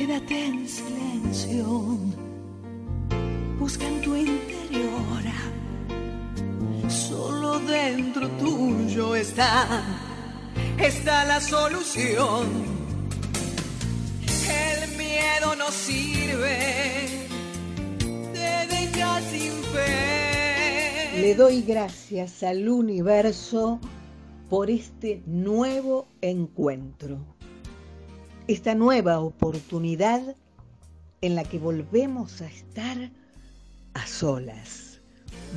Quédate en silencio, busca en tu interior, solo dentro tuyo está, está la solución. El miedo no sirve, te deja sin fe. Le doy gracias al universo por este nuevo encuentro esta nueva oportunidad en la que volvemos a estar a solas,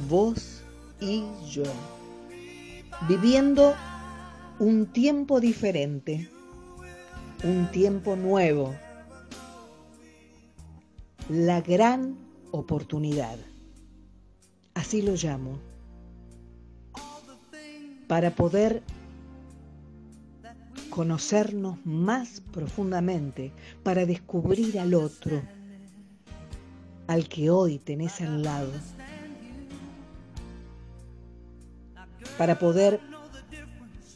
vos y yo, viviendo un tiempo diferente, un tiempo nuevo, la gran oportunidad, así lo llamo, para poder conocernos más profundamente, para descubrir al otro, al que hoy tenés al lado, para poder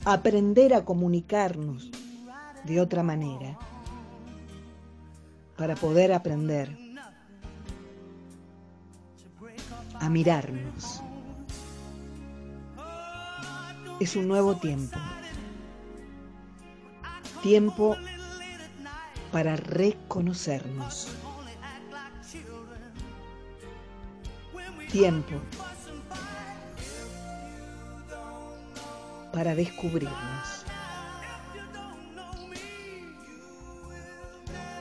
aprender a comunicarnos de otra manera, para poder aprender a mirarnos. Es un nuevo tiempo. Tiempo para reconocernos. Tiempo para descubrirnos.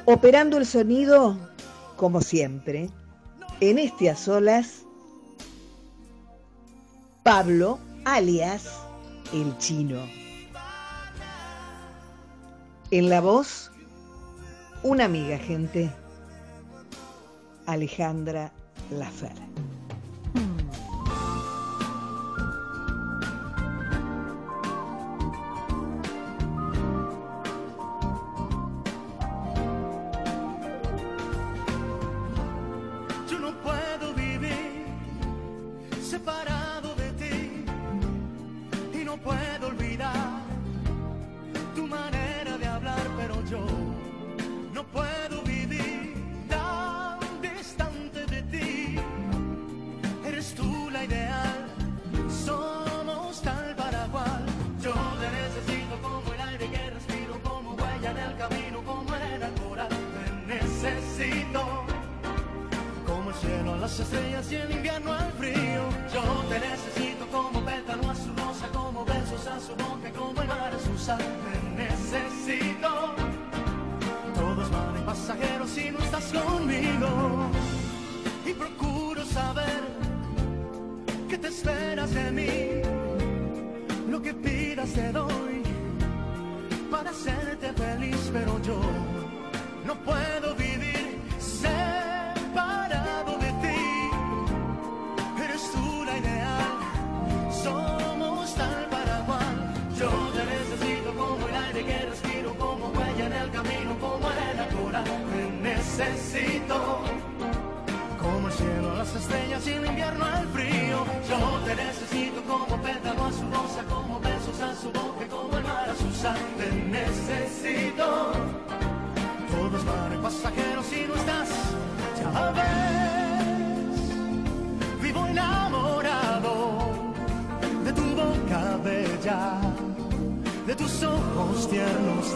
Operando el sonido, como siempre, en este a solas, Pablo, alias el chino. En la voz, una amiga, gente. Alejandra Lafer.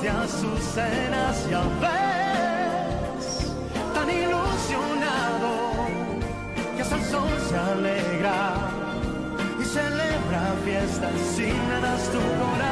de azucenas y ves tan ilusionado que hasta el sol se alegra y celebra fiestas sin nada tu corazón.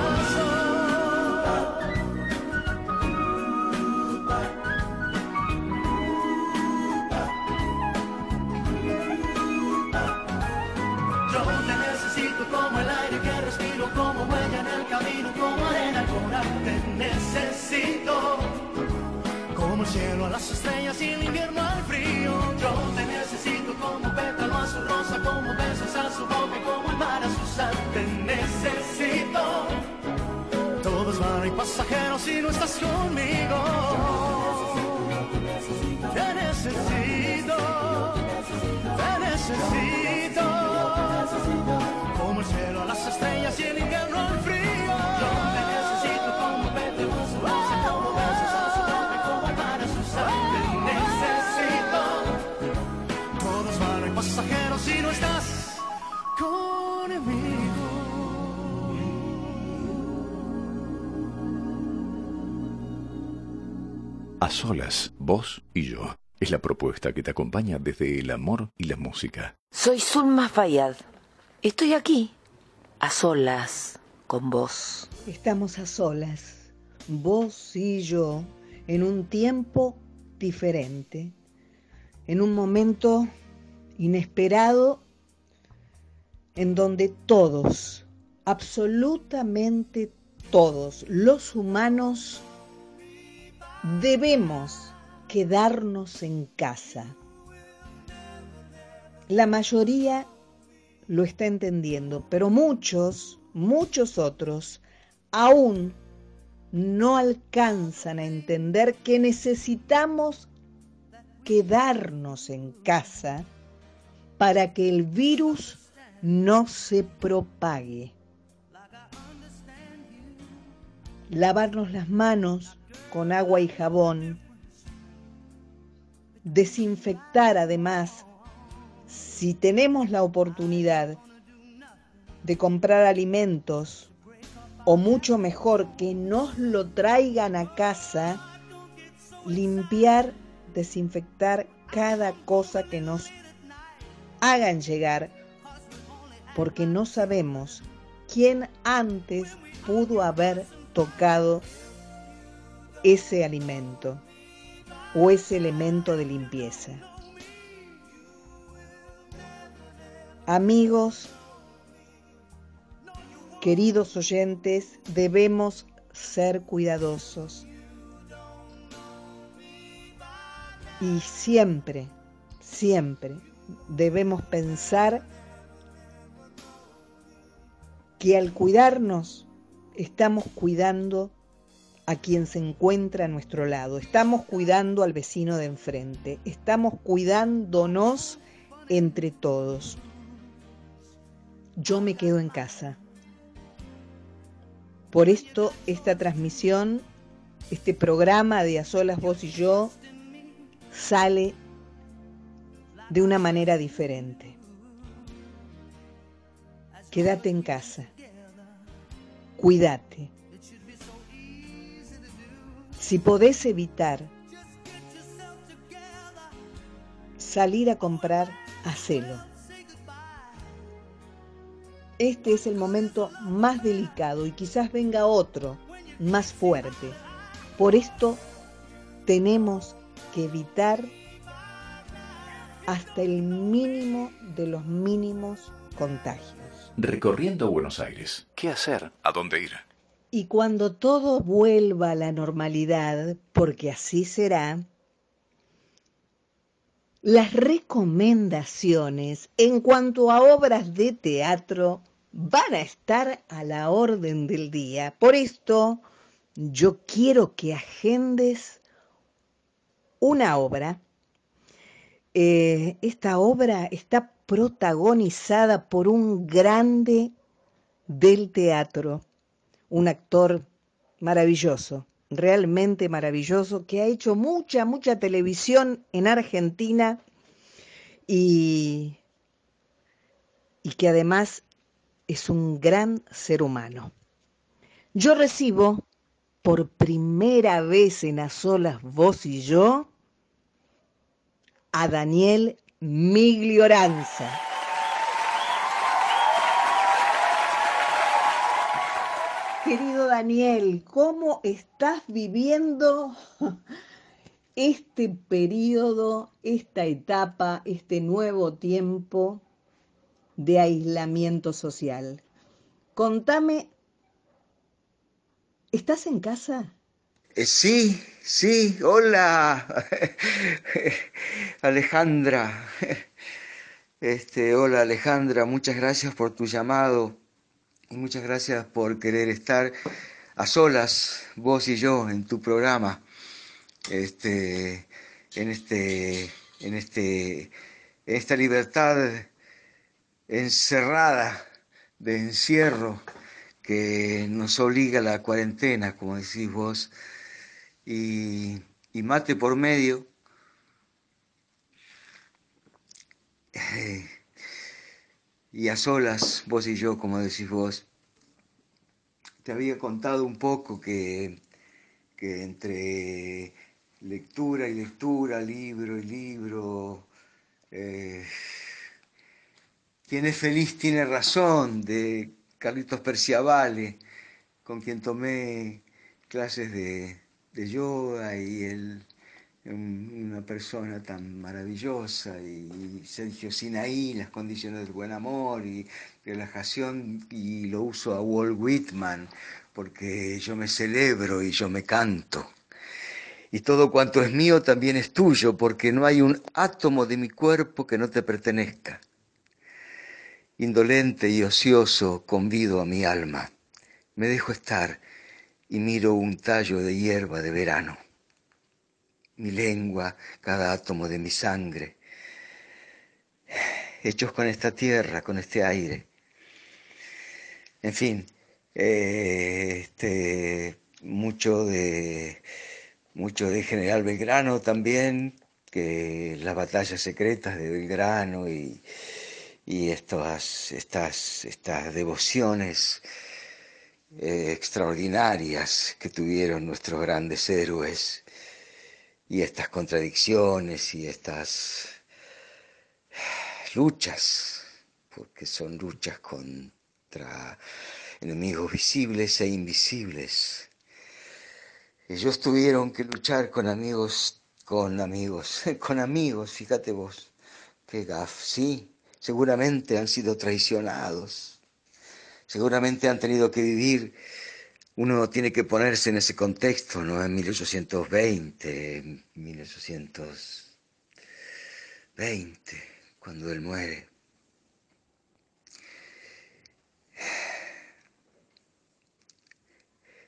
A solas, vos y yo. Es la propuesta que te acompaña desde el amor y la música. Soy Zulma Fayad. Estoy aquí, a solas, con vos. Estamos a solas, vos y yo, en un tiempo diferente, en un momento inesperado en donde todos, absolutamente todos los humanos debemos quedarnos en casa. La mayoría lo está entendiendo, pero muchos, muchos otros aún no alcanzan a entender que necesitamos quedarnos en casa para que el virus no se propague. Lavarnos las manos con agua y jabón. Desinfectar además, si tenemos la oportunidad de comprar alimentos, o mucho mejor que nos lo traigan a casa, limpiar, desinfectar cada cosa que nos hagan llegar, porque no sabemos quién antes pudo haber tocado ese alimento o ese elemento de limpieza. Amigos, queridos oyentes, debemos ser cuidadosos. Y siempre, siempre debemos pensar que al cuidarnos estamos cuidando a quien se encuentra a nuestro lado, estamos cuidando al vecino de enfrente, estamos cuidándonos entre todos. Yo me quedo en casa. Por esto esta transmisión, este programa de A Solas Vos y Yo, sale de una manera diferente. Quédate en casa. Cuídate. Si podés evitar salir a comprar, hacelo. Este es el momento más delicado y quizás venga otro más fuerte. Por esto tenemos que evitar hasta el mínimo de los mínimos contagios. Recorriendo Buenos Aires. ¿Qué hacer? ¿A dónde ir? Y cuando todo vuelva a la normalidad, porque así será, las recomendaciones en cuanto a obras de teatro van a estar a la orden del día. Por esto, yo quiero que agendes una obra eh, esta obra está protagonizada por un grande del teatro, un actor maravilloso, realmente maravilloso, que ha hecho mucha, mucha televisión en Argentina y, y que además es un gran ser humano. Yo recibo por primera vez en a solas vos y yo a Daniel Miglioranza. Daniel, ¿cómo estás viviendo este periodo, esta etapa, este nuevo tiempo de aislamiento social? Contame, ¿estás en casa? Eh, sí, sí, hola, Alejandra. Este, hola Alejandra, muchas gracias por tu llamado muchas gracias por querer estar a solas, vos y yo, en tu programa. Este, en este, en este, en esta libertad encerrada de encierro que nos obliga a la cuarentena, como decís vos y, mate por medio. Y a solas, vos y yo, como decís vos, te había contado un poco que, que entre lectura y lectura, libro y libro. Eh, quien es feliz tiene razón, de Carlitos Perciavale, con quien tomé clases de, de yoga y él una persona tan maravillosa y Sergio Sinaí, las condiciones del buen amor y relajación y lo uso a Walt Whitman porque yo me celebro y yo me canto. Y todo cuanto es mío también es tuyo porque no hay un átomo de mi cuerpo que no te pertenezca. Indolente y ocioso convido a mi alma. Me dejo estar y miro un tallo de hierba de verano mi lengua, cada átomo de mi sangre, hechos con esta tierra, con este aire. En fin, eh, este, mucho de mucho de General Belgrano también, que las batallas secretas de Belgrano y, y estas, estas, estas devociones eh, extraordinarias que tuvieron nuestros grandes héroes y estas contradicciones y estas luchas, porque son luchas contra enemigos visibles e invisibles. Ellos tuvieron que luchar con amigos, con amigos, con amigos, fíjate vos, qué gaf, sí, seguramente han sido traicionados, seguramente han tenido que vivir uno tiene que ponerse en ese contexto, ¿no? En 1820, 1820, cuando él muere.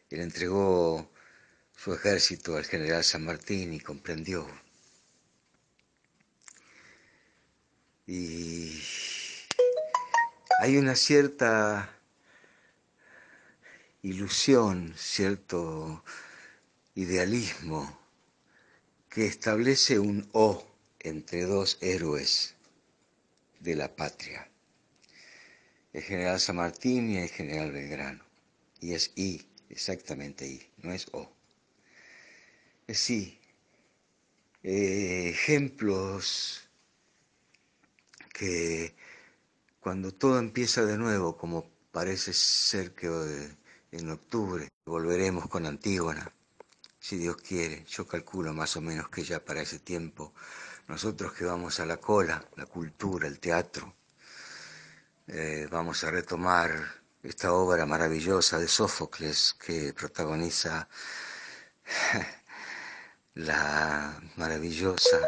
Él entregó su ejército al general San Martín y comprendió. Y hay una cierta ilusión, cierto idealismo que establece un O entre dos héroes de la patria, el general San Martín y el general Belgrano. Y es I, exactamente I, no es O. Es I. Eh, ejemplos que cuando todo empieza de nuevo, como parece ser que en octubre. Volveremos con Antígona, si Dios quiere. Yo calculo más o menos que ya para ese tiempo, nosotros que vamos a la cola, la cultura, el teatro, eh, vamos a retomar esta obra maravillosa de Sófocles que protagoniza la maravillosa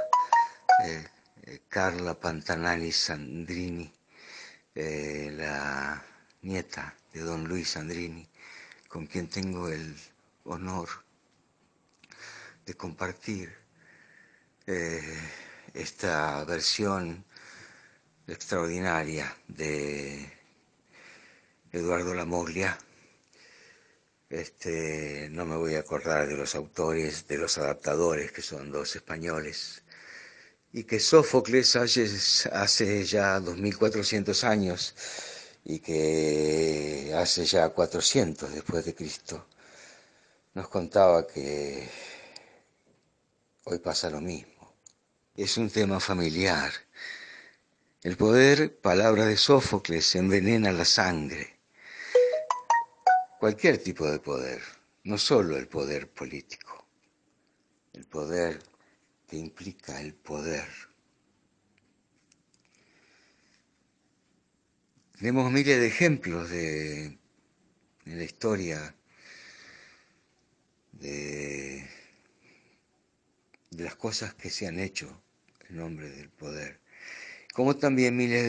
eh, eh, Carla Pantanali Sandrini, la nieta de don Luis Sandrini, con quien tengo el honor de compartir eh, esta versión extraordinaria de Eduardo Lamoglia. Este, no me voy a acordar de los autores, de los adaptadores, que son dos españoles, y que Sófocles hace, hace ya 2400 años y que hace ya 400 después de Cristo nos contaba que hoy pasa lo mismo. Es un tema familiar. El poder, palabra de Sófocles, envenena la sangre. Cualquier tipo de poder, no solo el poder político, el poder que implica el poder Tenemos miles de ejemplos de, la historia de, las cosas que se han hecho en nombre del poder, como también miles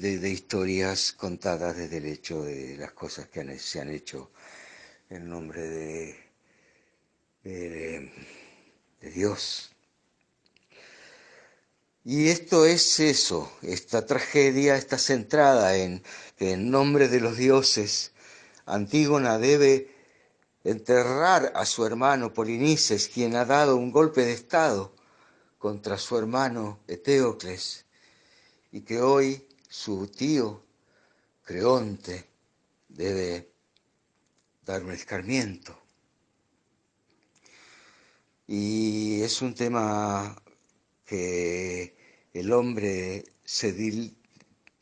de, historias contadas desde el hecho de las cosas que se han hecho en nombre de Dios. Y esto es eso, esta tragedia está centrada en que en nombre de los dioses, Antígona debe enterrar a su hermano Polinices, quien ha dado un golpe de estado contra su hermano Eteocles, y que hoy su tío Creonte debe dar escarmiento. Y es un tema que el hombre se,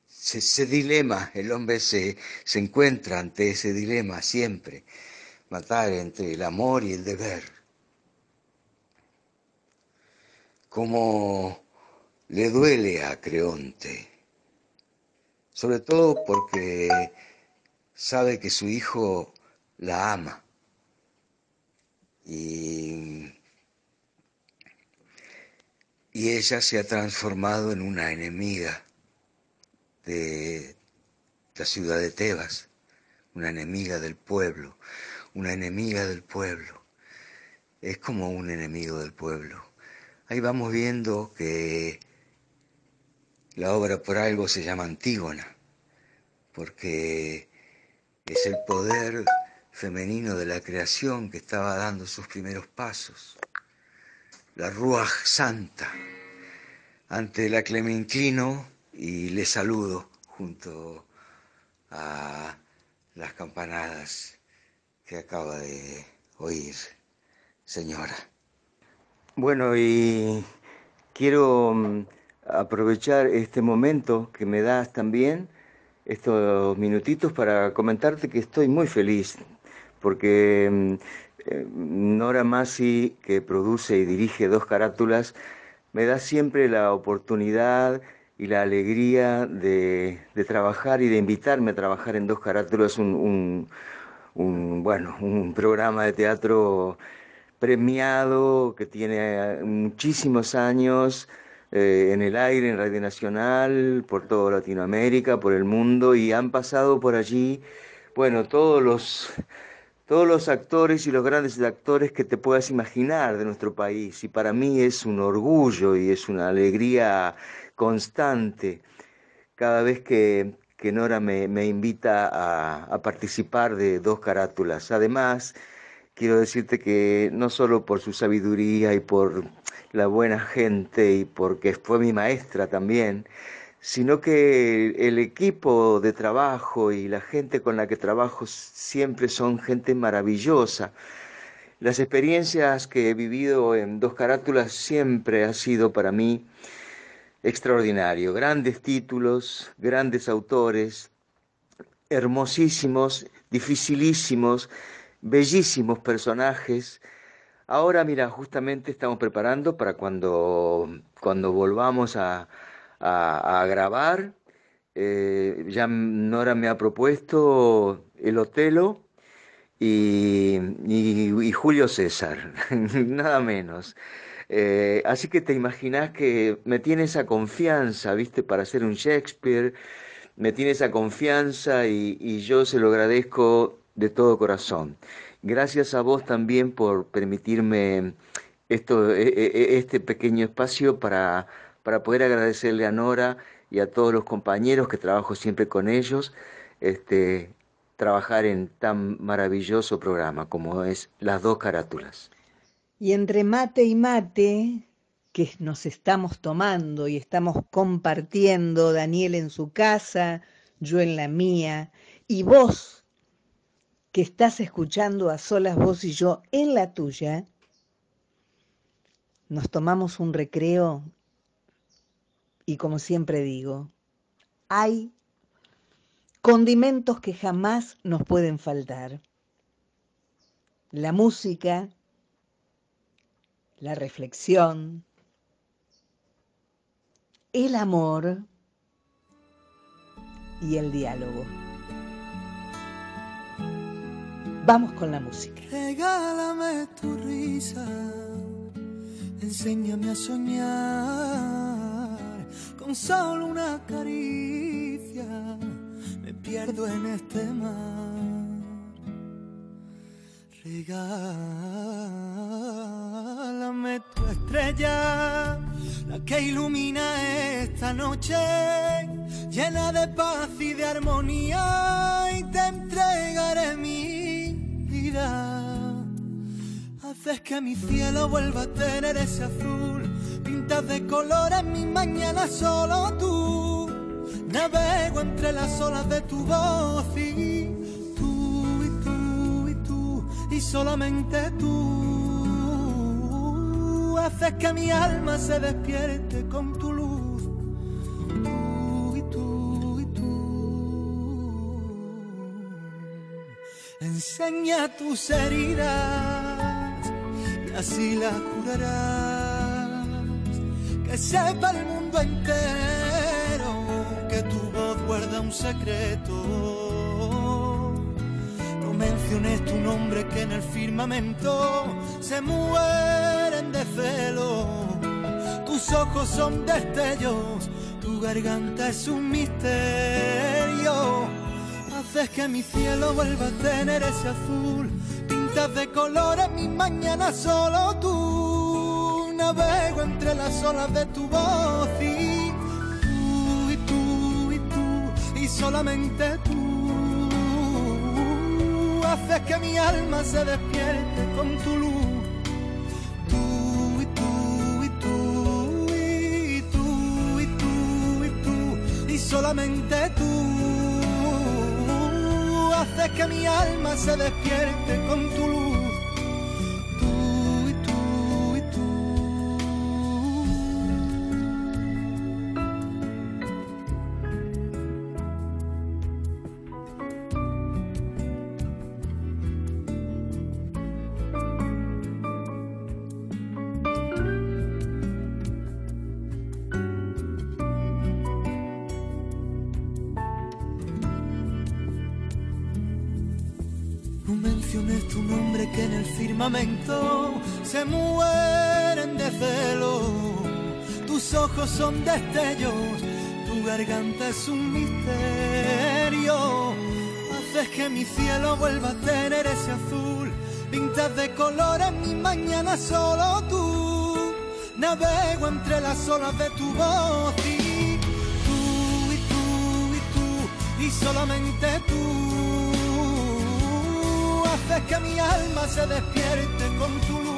se, dilema, el hombre se, se encuentra ante ese dilema siempre, matar entre el amor y el deber. Como le duele a Creonte, sobre todo porque sabe que su hijo la ama y, y ella se ha transformado en una enemiga de la ciudad de Tebas, una enemiga del pueblo, una enemiga del pueblo. Es como un enemigo del pueblo. Ahí vamos viendo que la obra por algo se llama Antígona, porque es el poder femenino de la creación que estaba dando sus primeros pasos, la Ruach Santa. Ante la Clementino y le saludo junto a las campanadas que acaba de oír, señora. Bueno, y quiero mm, aprovechar este momento que me das también, estos minutitos, para comentarte que estoy muy feliz porque mm, Nora Masi, que produce y dirige dos carátulas, me da siempre la oportunidad y la alegría de, trabajar y de invitarme a trabajar en dos carátulas, un, bueno, un programa de teatro premiado que tiene muchísimos años eh, en el aire, en Radio Nacional, por toda Latinoamérica, por el mundo, y han pasado por allí, bueno, todos los todos los actores y los grandes actores que te puedas imaginar de nuestro país. Y para mí es un orgullo y es una alegría constante cada vez que, Nora me, invita a, a, participar de dos carátulas. Además, quiero decirte que no solo por su sabiduría y por la buena gente y porque fue mi maestra también, sino que el equipo de trabajo y la gente con la que trabajo siempre son gente maravillosa. Las experiencias que he vivido en dos carátulas siempre ha sido para mí extraordinario. Grandes títulos, grandes autores, hermosísimos, dificilísimos, bellísimos personajes. Ahora, mira, justamente estamos preparando para cuando, cuando volvamos a, a, grabar. Eh, ya Nora me ha propuesto el Otelo y, Julio César, nada menos. Eh, así que te imaginas que me tiene esa confianza, ¿viste? Para hacer un Shakespeare, me tiene esa confianza y, yo se lo agradezco de todo corazón. Gracias a vos también por permitirme esto, e, e, e, este pequeño espacio para para poder agradecerle a Nora y a todos los compañeros que trabajo siempre con ellos, este, trabajar en tan maravilloso programa como es Las dos carátulas. Y entre mate y mate, que nos estamos tomando y estamos compartiendo, Daniel en su casa, yo en la mía, y vos que estás escuchando a solas vos y yo en la tuya, nos tomamos un recreo y como siempre digo, hay condimentos que jamás nos pueden faltar. La música, la reflexión, el amor y el diálogo. Vamos con la música. Regálame tu risa, enséñame a soñar con solo una caricia me pierdo en este mar. Regálame tu estrella, la que ilumina esta noche, llena de paz y de armonía, y te entregaré mi vida. Haces que mi cielo vuelva a tener ese azul de colores, mi mañana solo tú. Navego entre las olas de tu voz y tú y tú y tú y solamente tú. haces que mi alma se despierte con tu luz. Tú y tú y tú. Enseña tus heridas y así las curarás. Que sepa el mundo entero que tu voz guarda un secreto menciones tu nombre que en el firmamento se mueren de celo. Tus ojos son destellos, tu garganta es un misterio. Haces que mi cielo vuelva a tener ese azul. Pintas de colores mi mañana solo tú. Navego entre las olas de tu voz y tú y tú y tú y solamente tú haces que mi alma se despierte con tu luz. Tú y tú y tú y tú y tú y tú y solamente tú haces que mi alma se despierte con tu luz. Es un misterio. Haces que mi cielo vuelva a tener ese azul. Pintas de colores mi mañana solo tú. Navego entre las olas de tu voz y tú y tú y tú y solamente tú haces que mi alma se despierte con tu luz.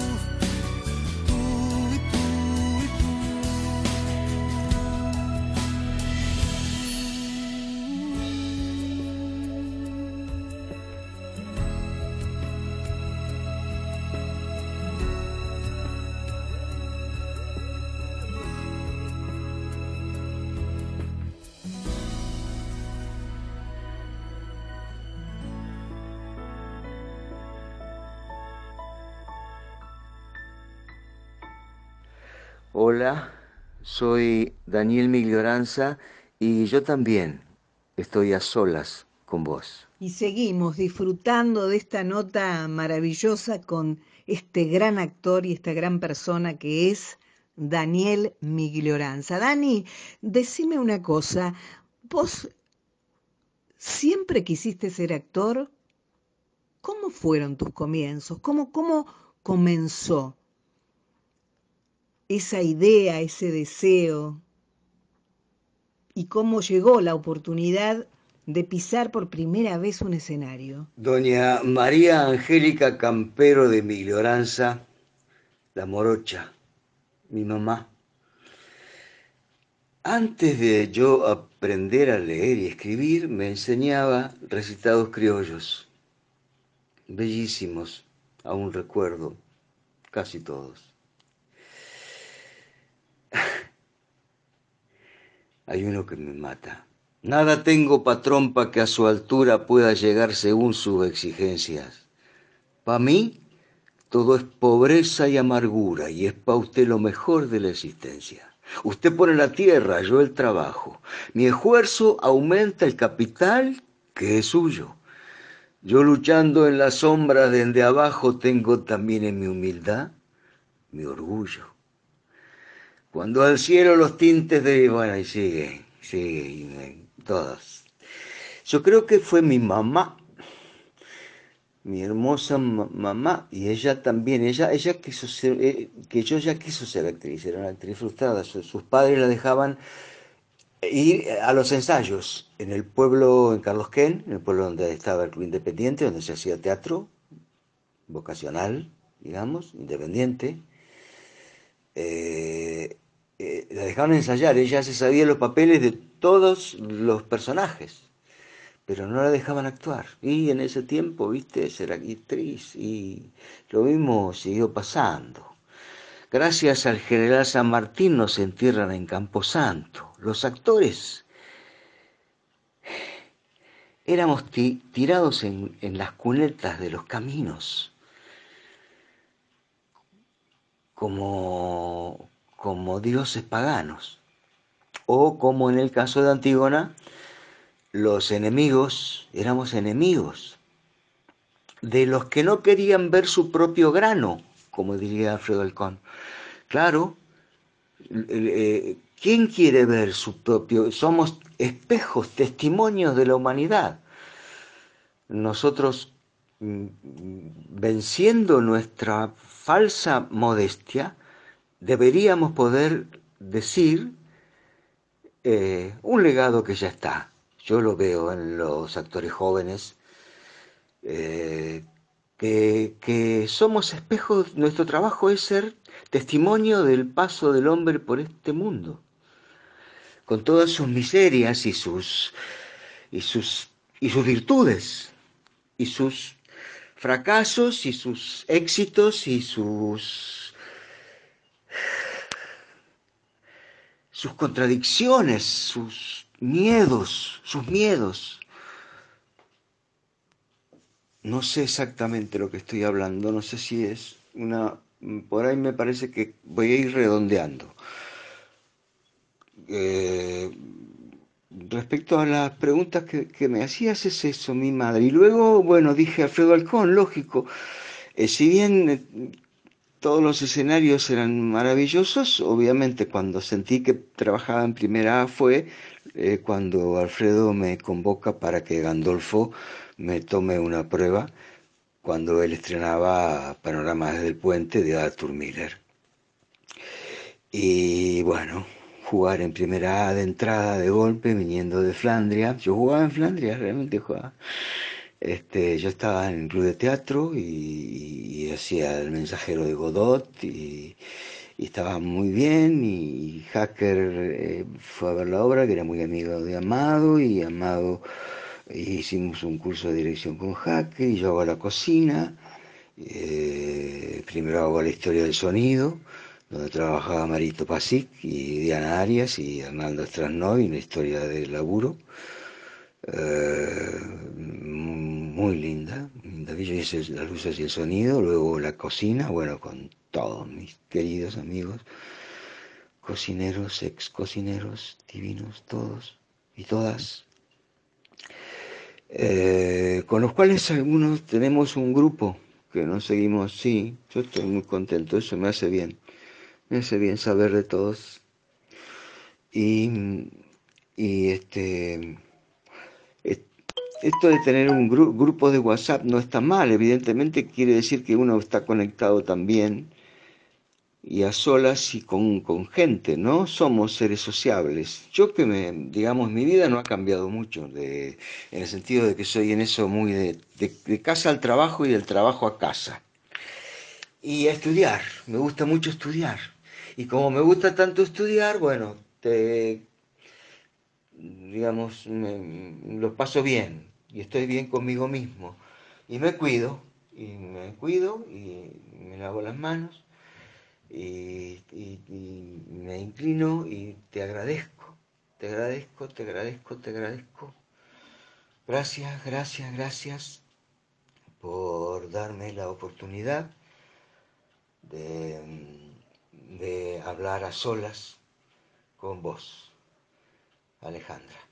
Soy Daniel Miglioranza y yo también estoy a solas con vos. Y seguimos disfrutando de esta nota maravillosa con este gran actor y esta gran persona que es Daniel Miglioranza. Dani, decime una cosa, ¿vos siempre quisiste ser actor? ¿Cómo fueron tus comienzos? ¿Cómo, cómo comenzó? Esa idea, ese deseo y cómo llegó la oportunidad de pisar por primera vez un escenario. Doña María Angélica Campero de Miglioranza, la morocha, mi mamá. Antes de yo aprender a leer y escribir, me enseñaba recitados criollos, bellísimos, aún recuerdo, casi todos. Hay uno que me mata. Nada tengo, patrón, para que a su altura pueda llegar según sus exigencias. Para mí, todo es pobreza y amargura, y es para usted lo mejor de la existencia. Usted pone la tierra, yo el trabajo. Mi esfuerzo aumenta el capital que es suyo. Yo luchando en la sombra desde abajo tengo también en mi humildad mi orgullo. Cuando al cielo los tintes de... Bueno, y sigue, sigue, todos. Yo creo que fue mi mamá, mi hermosa mamá, y ella también, ella, ella quiso ser, eh, que yo ya quiso ser actriz, era una actriz frustrada, sus, padres la dejaban ir a los ensayos en el pueblo, en Carlos Ken, en el pueblo donde estaba el Club Independiente, donde se hacía teatro vocacional, digamos, independiente eh, eh, la dejaban ensayar, ella se sabía los papeles de todos los personajes, pero no la dejaban actuar. Y en ese tiempo, viste, ser actriz, y lo mismo siguió pasando. Gracias al general San Martín nos entierran en Camposanto. Los actores éramos tirados en, en las cunetas de los caminos, como, como dioses paganos, o como en el caso de Antígona, los enemigos, éramos enemigos de los que no querían ver su propio grano, como diría Alfredo Alcón. Claro, eh, ¿quién quiere ver su propio? Somos espejos, testimonios de la humanidad. Nosotros, mm, venciendo nuestra falsa modestia, deberíamos poder decir eh, un legado que ya está. Yo lo veo en los actores jóvenes, eh, que, que, somos espejos, nuestro trabajo es ser testimonio del paso del hombre por este mundo, con todas sus miserias y sus, y sus, y sus virtudes, y sus fracasos, y sus éxitos, y sus, sus contradicciones, sus miedos, sus miedos. No sé exactamente lo que estoy hablando, no sé si es una por ahí me parece que voy a ir redondeando. Eh, respecto a las preguntas que, me hacías, es eso, mi madre. Y luego, bueno, dije Alfredo Alcón, lógico. Eh, si bien eh, todos los escenarios eran maravillosos, obviamente cuando sentí que trabajaba en primera A fue cuando Alfredo me convoca para que Gandolfo me tome una prueba cuando él estrenaba Panoramas desde el Puente de Arthur Miller. Y bueno, jugar en primera A de entrada, de golpe, viniendo de Flandria. Yo jugaba en Flandria, realmente jugaba. Este, yo estaba en el club de teatro y, hacía el mensajero de Godot y, estaba muy bien y Hacker eh, fue a ver la obra que era muy amigo de Amado y Amado hicimos un curso de dirección con Jaque y yo hago la cocina. Eh, primero hago la historia del sonido, donde trabajaba Marito Pasic y Diana Arias y Hernando Strasnoy en la historia del laburo. Eh, muy linda, David yo hice las luces y el sonido, luego la cocina, bueno, con todos mis queridos amigos, cocineros, ex cocineros, divinos, todos y todas, eh, con los cuales algunos tenemos un grupo que nos seguimos, sí, yo estoy muy contento, eso me hace bien, me hace bien saber de todos. Y, y este, esto de tener un grupo de WhatsApp no está mal, evidentemente quiere decir que uno está conectado también y a solas y con, con, gente, ¿no? Somos seres sociables. Yo que me, digamos, mi vida no ha cambiado mucho, de, en el sentido de que soy en eso muy de, de, casa al trabajo y del trabajo a casa. Y a estudiar, me gusta mucho estudiar. Y como me gusta tanto estudiar, bueno, te, digamos, lo paso bien y estoy bien conmigo mismo. Y me cuido, y me cuido y me lavo las manos y, me inclino y te agradezco, te agradezco, te agradezco, te agradezco. Gracias, gracias, gracias por darme la oportunidad de, de hablar a solas con vos, Alejandra.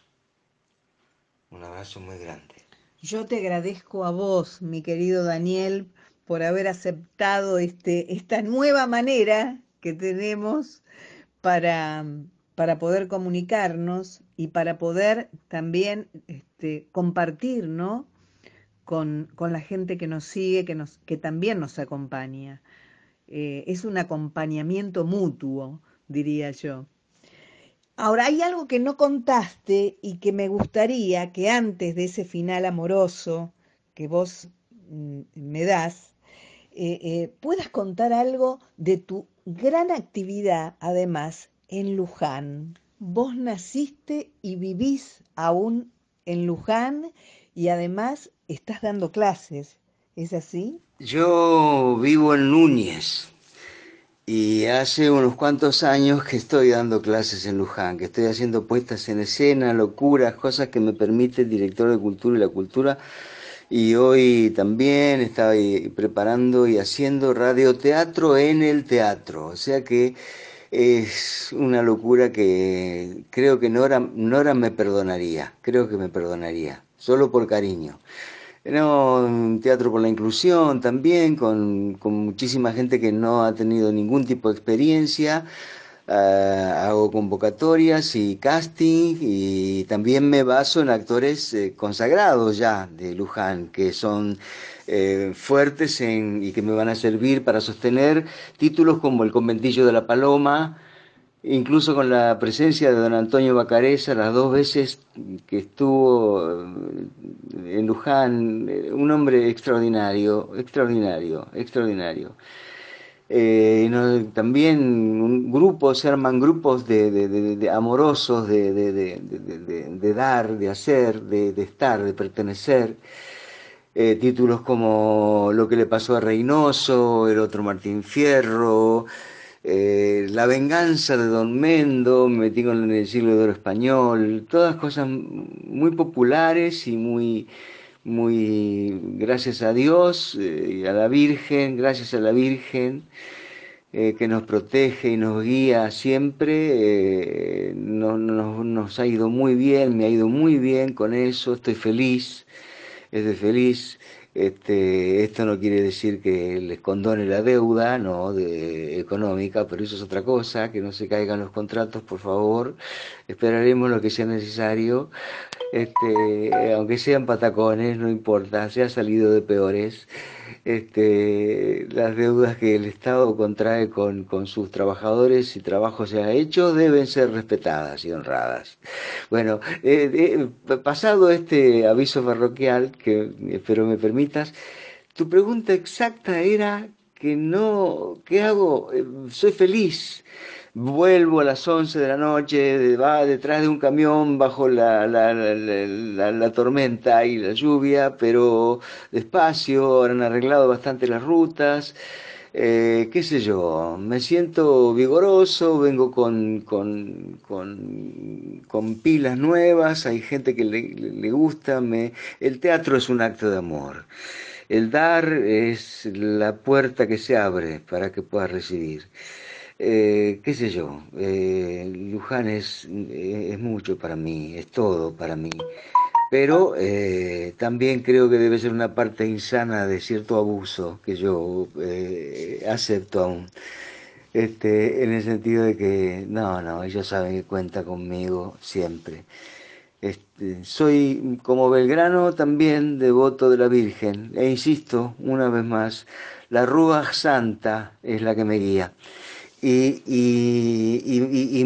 Un abrazo muy grande. Yo te agradezco a vos, mi querido Daniel, por haber aceptado este, esta nueva manera que tenemos para, para poder comunicarnos y para poder también este, compartir ¿no? con, la gente que nos sigue, que, nos, que también nos acompaña. Eh, es un acompañamiento mutuo, diría yo. Ahora, hay algo que no contaste y que me gustaría que antes de ese final amoroso que vos mm, me das, eh, eh, puedas contar algo de tu gran actividad además en Luján. Vos naciste y vivís aún en Luján y además estás dando clases, ¿es así? Yo vivo en Núñez y hace unos cuantos años que estoy dando clases en Luján, que estoy haciendo puestas en escena, locuras, cosas que me permite el director de cultura y la cultura. Y hoy también estaba preparando y haciendo radioteatro en el teatro. O sea que es una locura que creo que Nora, Nora me perdonaría, creo que me perdonaría, solo por cariño. No, un teatro por la inclusión también, con, con, muchísima gente que no ha tenido ningún tipo de experiencia. Uh, hago convocatorias y casting y también me baso en actores eh, consagrados ya de Luján, que son eh, fuertes en, y que me van a servir para sostener títulos como El conventillo de la Paloma, incluso con la presencia de don Antonio Bacareza, las dos veces que estuvo eh, en Luján, eh, un hombre extraordinario, extraordinario, extraordinario. Eh, también un grupo, se arman grupos de, de, de, de amorosos de, dar, de hacer, de, estar, de pertenecer. Títulos como Lo que le pasó a Reynoso, El otro Martín Fierro, eh, La venganza de Don Mendo, me metí con el siglo de oro español, todas cosas muy populares y muy, muy gracias a Dios eh, y a la Virgen, gracias a la Virgen. Eh, que nos protege y nos guía siempre, no, no, nos ha ido muy bien, me ha ido muy bien con eso, estoy feliz, estoy feliz. Este, esto no quiere decir que les condone la deuda no de, económica, pero eso es otra cosa, que no se caigan los contratos, por favor. Esperaremos lo que sea necesario, este, aunque sean patacones, no importa, se ha salido de peores. Este, las deudas que el Estado contrae con, con sus trabajadores y trabajo se ha hecho deben ser respetadas y honradas. Bueno, eh, eh, pasado este aviso parroquial, que espero me permitas, tu pregunta exacta era que no, ¿qué hago? Eh, soy feliz vuelvo a las 11 de la noche, va detrás de un camión bajo la, la, la, la, tormenta y la lluvia, pero despacio, han arreglado bastante las rutas. Eh, qué sé yo, me siento vigoroso, vengo con, con, con, con pilas nuevas, hay gente que le, le gusta, me... el teatro es un acto de amor. El dar es la puerta que se abre para que puedas recibir. Eh, qué sé yo, eh, Luján es, eh, es, mucho para mí, es todo para mí, pero eh, también creo que debe ser una parte insana de cierto abuso que yo eh, acepto aún, este, en el sentido de que no, no, ellos saben que cuenta conmigo siempre. Este, soy como Belgrano también devoto de la Virgen e insisto una vez más, la Rúa Santa es la que me guía. Y,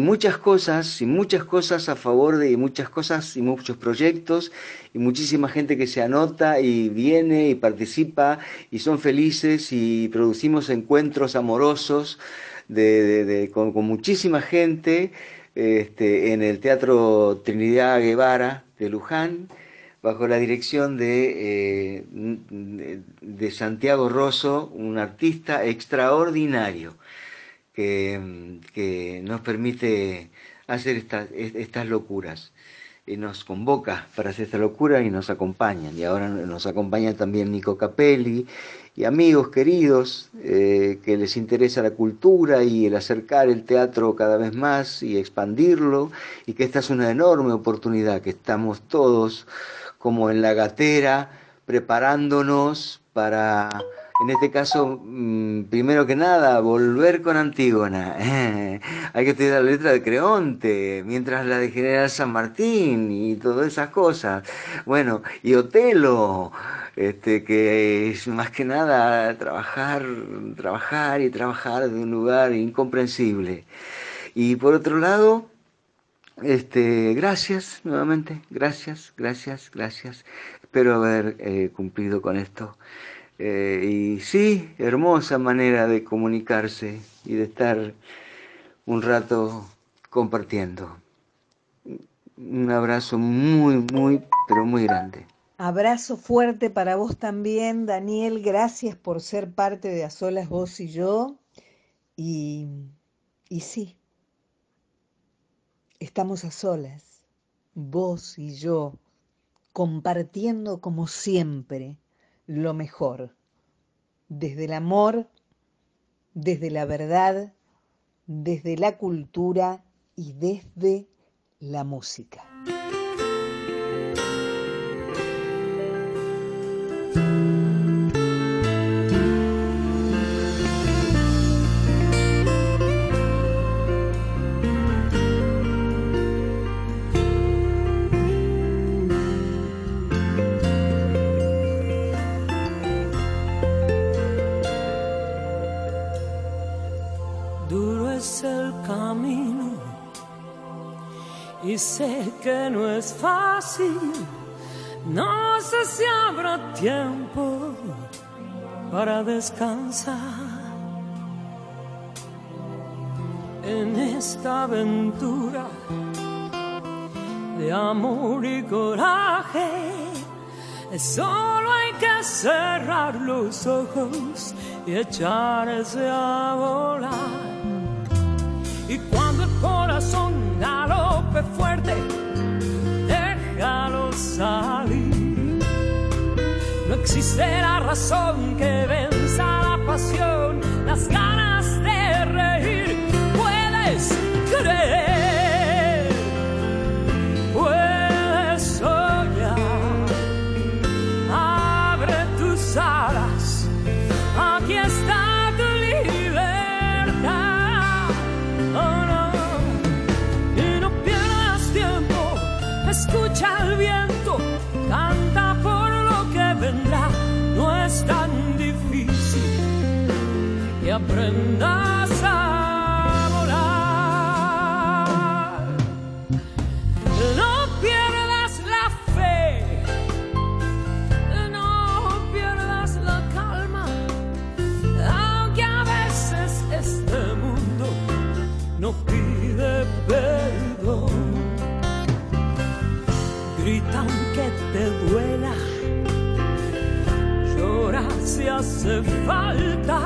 muchas cosas, y muchas cosas a favor de, y muchas cosas, y muchos proyectos, y muchísima gente que se anota y viene y participa, y son felices, y producimos encuentros amorosos de, de, con, muchísima gente este, en el Teatro Trinidad Guevara de Luján, bajo la dirección de, eh, de Santiago Rosso, un artista extraordinario que, que nos permite hacer estas, estas locuras. Y nos convoca para hacer esta locura y nos acompañan. Y ahora nos acompaña también Nico Capelli y amigos queridos eh, que les interesa la cultura y el acercar el teatro cada vez más y expandirlo. Y que esta es una enorme oportunidad, que estamos todos como en la gatera preparándonos para en este caso, mm, primero que nada, volver con Antígona. Hay que estudiar la letra de Creonte, mientras la de General San Martín y todas esas cosas. Bueno, y Otelo, este, que es más que nada trabajar, trabajar y trabajar de un lugar incomprensible. Y por otro lado, este, gracias nuevamente, gracias, gracias, gracias. Espero haber eh, cumplido con esto Eh, y sí, hermosa manera de comunicarse y de estar un rato compartiendo. Un abrazo muy, muy, pero muy grande. Abrazo fuerte para vos también, Daniel. Gracias por ser parte de A Solas Vos y yo. Y, y sí, estamos a solas, vos y yo, compartiendo como siempre lo mejor, desde el amor, desde la verdad, desde la cultura y desde la música. Es el camino y sé que no es fácil. No sé si habrá tiempo para descansar en esta aventura de amor y coraje. Solo hay que cerrar los ojos y echarse a volar. Y cuando el corazón galope fuerte, déjalo salir. No existe la razón que venza la pasión, las ganas hace falta,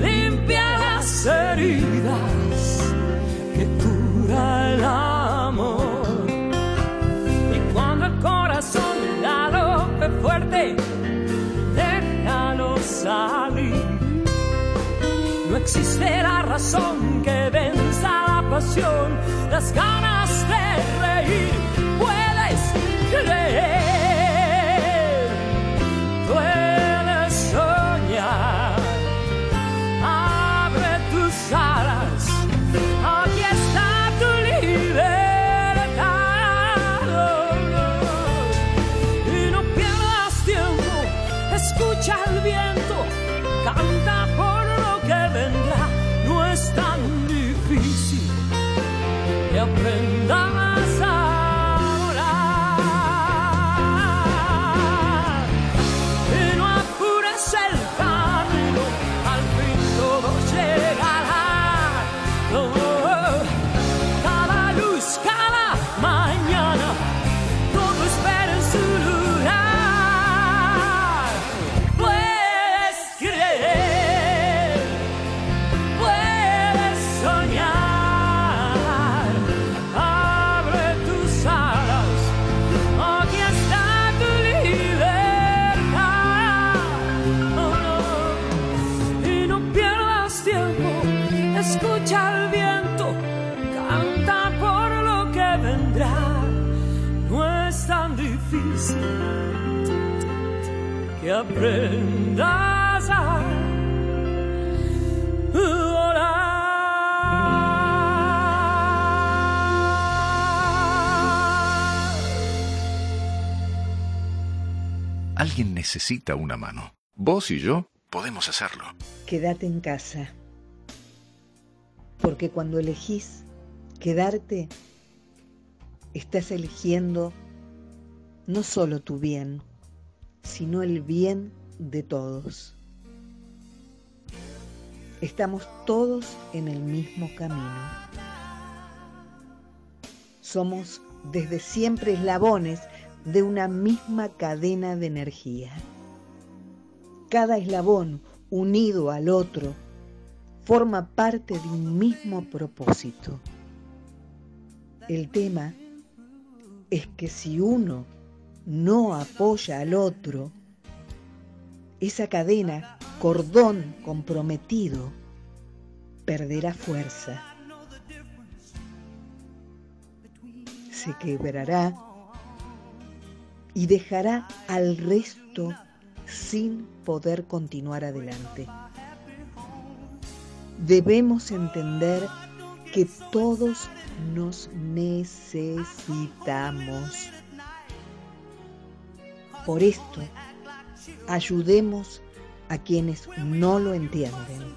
limpia las heridas que cura el amor. Y cuando el corazón galope fuerte, déjalo salir. No existe la razón que venza la pasión, las ganas de reír. Aprendas a volar. Alguien necesita una mano. Vos y yo podemos hacerlo. Quédate en casa. Porque cuando elegís quedarte, estás eligiendo no solo tu bien, sino el bien de todos. Estamos todos en el mismo camino. Somos desde siempre eslabones de una misma cadena de energía. Cada eslabón unido al otro forma parte de un mismo propósito. El tema es que si uno no apoya al otro, esa cadena, cordón comprometido, perderá fuerza. Se quebrará y dejará al resto sin poder continuar adelante. Debemos entender que todos nos necesitamos. Por esto, ayudemos a quienes no lo entienden.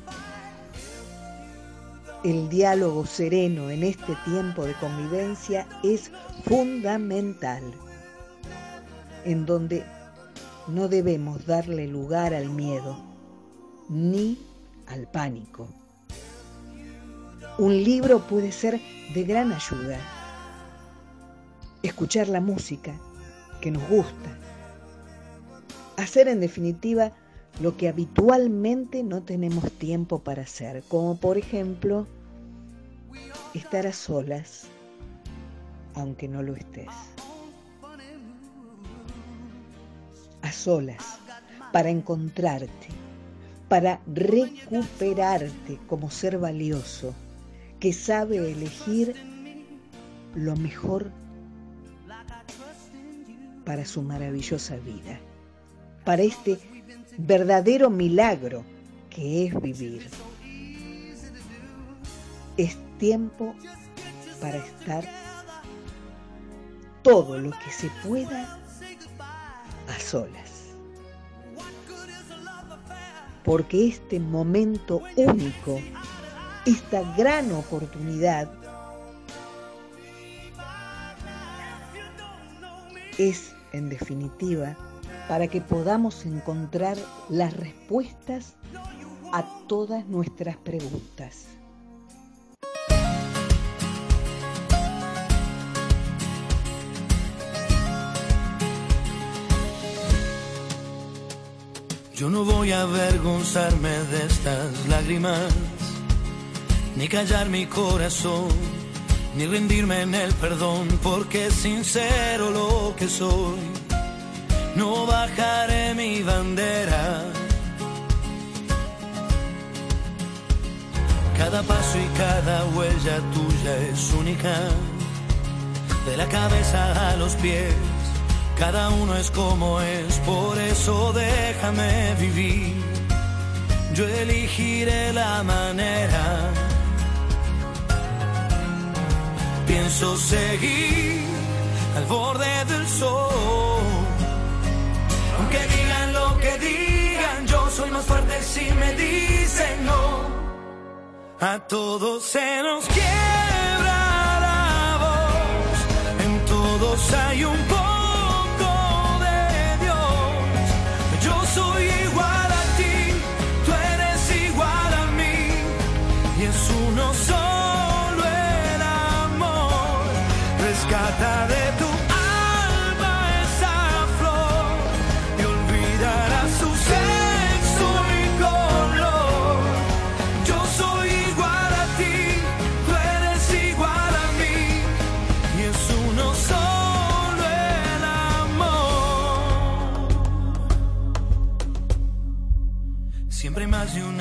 El diálogo sereno en este tiempo de convivencia es fundamental, en donde no debemos darle lugar al miedo ni al pánico. Un libro puede ser de gran ayuda. Escuchar la música que nos gusta. Hacer en definitiva lo que habitualmente no tenemos tiempo para hacer, como por ejemplo estar a solas, aunque no lo estés. A solas, para encontrarte, para recuperarte como ser valioso, que sabe elegir lo mejor para su maravillosa vida, para este verdadero milagro que es vivir. Es tiempo para estar todo lo que se pueda a solas. Porque este momento único, esta gran oportunidad, es en definitiva para que podamos encontrar las respuestas a todas nuestras preguntas. Yo no voy a avergonzarme de estas lágrimas, ni callar mi corazón, ni rendirme en el perdón, porque es sincero lo que soy. No bajaré mi bandera. Cada paso y cada huella tuya es única, de la cabeza a los pies cada uno es como es, por eso déjame vivir. Yo elegiré la manera. Pienso seguir al borde del sol. Que digan, yo soy más fuerte si me dicen no. A todos se nos quiebra la voz, en todos hay un poco. soy igual a ti, tú eres igual a mí, y es uno solo el amor. Rescata de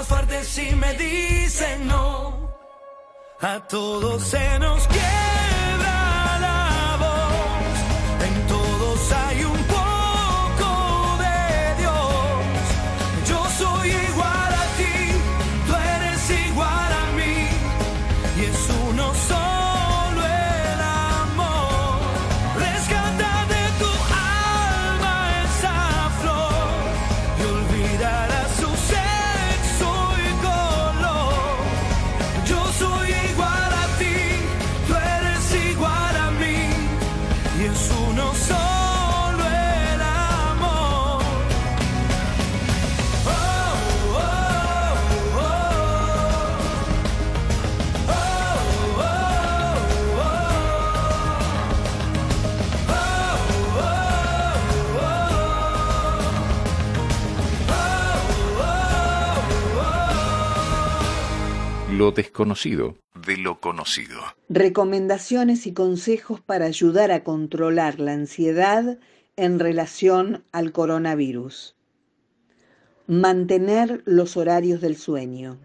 más fuerte si me dicen no. A todos se nos quiebra Lo desconocido de lo conocido. Recomendaciones y consejos para ayudar a controlar la ansiedad en relación al coronavirus. Mantener los horarios del sueño.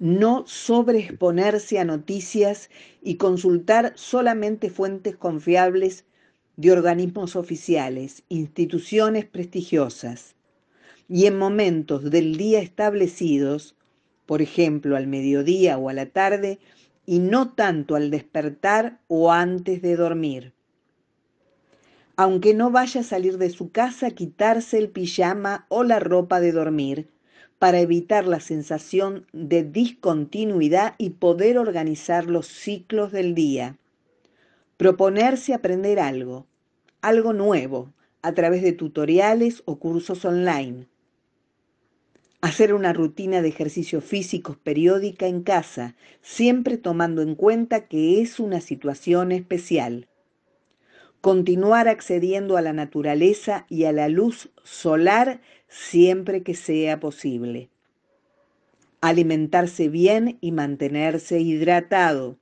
No sobreexponerse a noticias y consultar solamente fuentes confiables de organismos oficiales, instituciones prestigiosas. Y en momentos del día establecidos, por ejemplo al mediodía o a la tarde, y no tanto al despertar o antes de dormir. Aunque no vaya a salir de su casa, quitarse el pijama o la ropa de dormir para evitar la sensación de discontinuidad y poder organizar los ciclos del día. Proponerse aprender algo, algo nuevo, a través de tutoriales o cursos online. Hacer una rutina de ejercicios físicos periódica en casa, siempre tomando en cuenta que es una situación especial. Continuar accediendo a la naturaleza y a la luz solar siempre que sea posible. Alimentarse bien y mantenerse hidratado.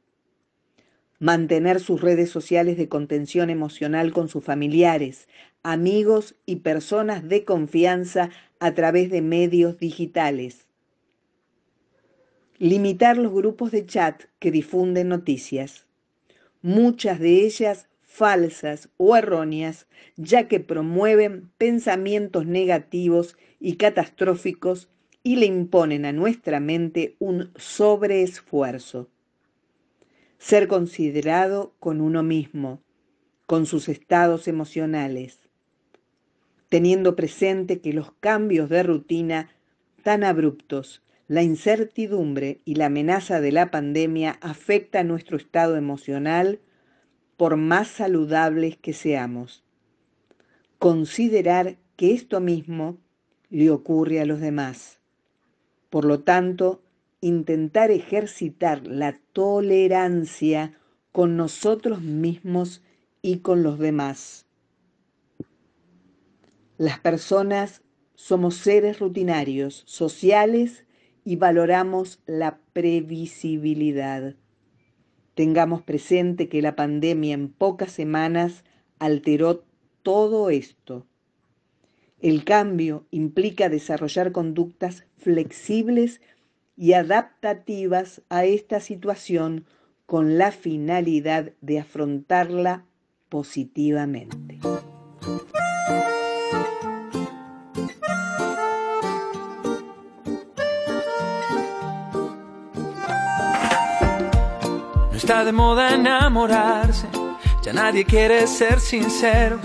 Mantener sus redes sociales de contención emocional con sus familiares, amigos y personas de confianza a través de medios digitales. Limitar los grupos de chat que difunden noticias, muchas de ellas falsas o erróneas, ya que promueven pensamientos negativos y catastróficos y le imponen a nuestra mente un sobreesfuerzo. Ser considerado con uno mismo, con sus estados emocionales, teniendo presente que los cambios de rutina tan abruptos, la incertidumbre y la amenaza de la pandemia afectan nuestro estado emocional por más saludables que seamos. Considerar que esto mismo le ocurre a los demás. Por lo tanto, intentar ejercitar la tolerancia con nosotros mismos y con los demás. Las personas somos seres rutinarios, sociales y valoramos la previsibilidad. Tengamos presente que la pandemia en pocas semanas alteró todo esto. El cambio implica desarrollar conductas flexibles adaptativas a esta situación con la finalidad de afrontarla positivamente. No está de moda enamorarse, ya nadie quiere ser sincero.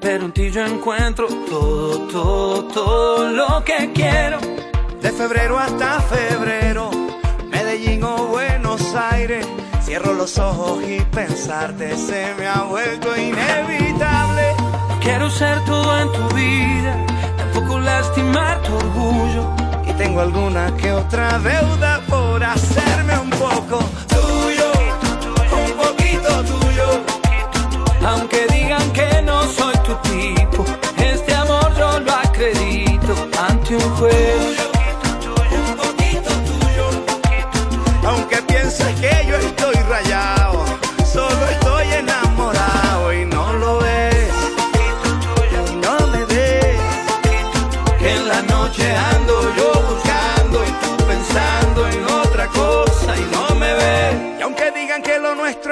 Pero en ti yo encuentro todo, todo, todo lo que quiero. De febrero hasta febrero, Medellín o Buenos Aires. Cierro los ojos y pensarte se me ha vuelto inevitable. No quiero ser todo en tu vida, tampoco lastimar tu orgullo. Y tengo alguna que otra deuda por hacerme un poco tuyo, un poquito tuyo. Aunque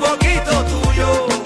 poquito tuyo.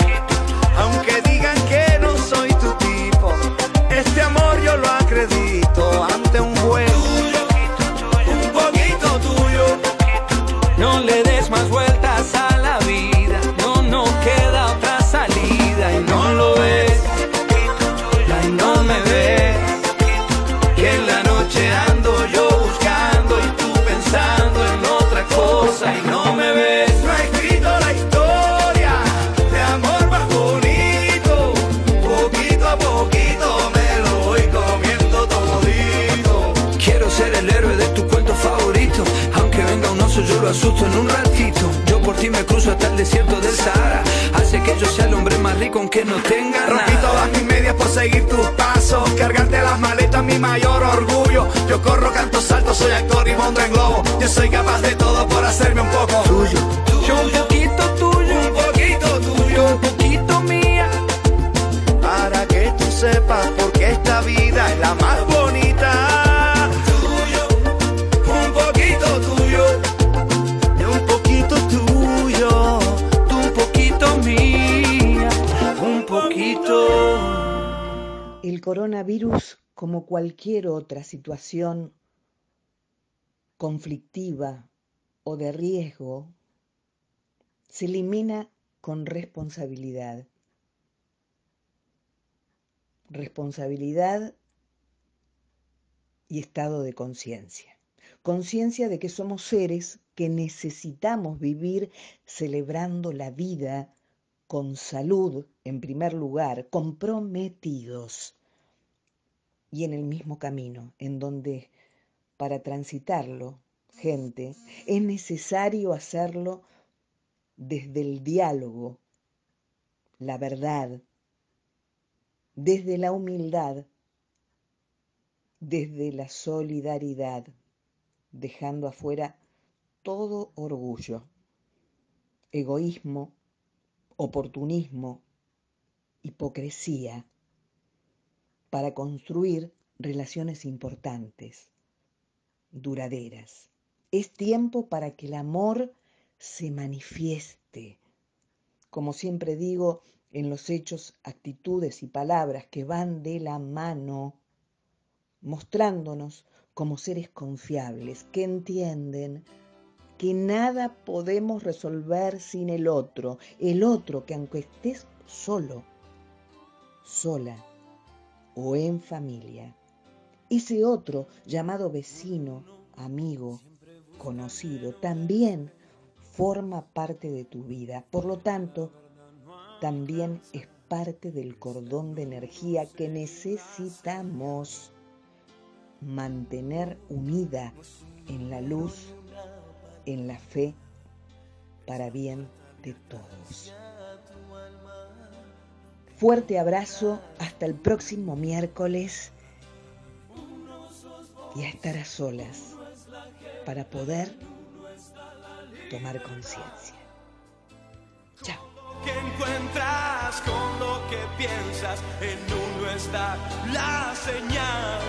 Asusto en un ratito. Yo por ti me cruzo hasta el desierto del Sahara. Hace que yo sea el hombre más rico aunque no tenga Rompí nada. todas mis medias por seguir tus pasos. Cargarte las maletas, mi mayor orgullo. Yo corro, canto, salto, soy actor y monto en globo. Yo soy capaz de todo por hacerme un poco tuyo. Como cualquier otra situación conflictiva o de riesgo, se elimina con responsabilidad. Responsabilidad y estado de conciencia. Conciencia de que somos seres que necesitamos vivir celebrando la vida con salud en primer lugar, comprometidos y en el mismo camino, en donde para transitarlo, gente, es necesario hacerlo desde el diálogo, la verdad, desde la humildad, desde la solidaridad, dejando afuera todo orgullo, egoísmo, oportunismo, hipocresía, para construir relaciones importantes, duraderas. Es tiempo para que el amor se manifieste, como siempre digo, en los hechos, actitudes y palabras que van de la mano, mostrándonos como seres confiables, que entienden que nada podemos resolver sin el otro, el otro que aunque estés solo, sola o en familia, ese otro llamado vecino, amigo, conocido, también forma parte de tu vida. Por lo tanto, también es parte del cordón de energía que necesitamos mantener unida en la luz, en la fe, para bien de todos. Fuerte abrazo, hasta el próximo miércoles y a estar a solas para poder tomar conciencia. Chao. que encuentras con lo que piensas, en uno está la señal.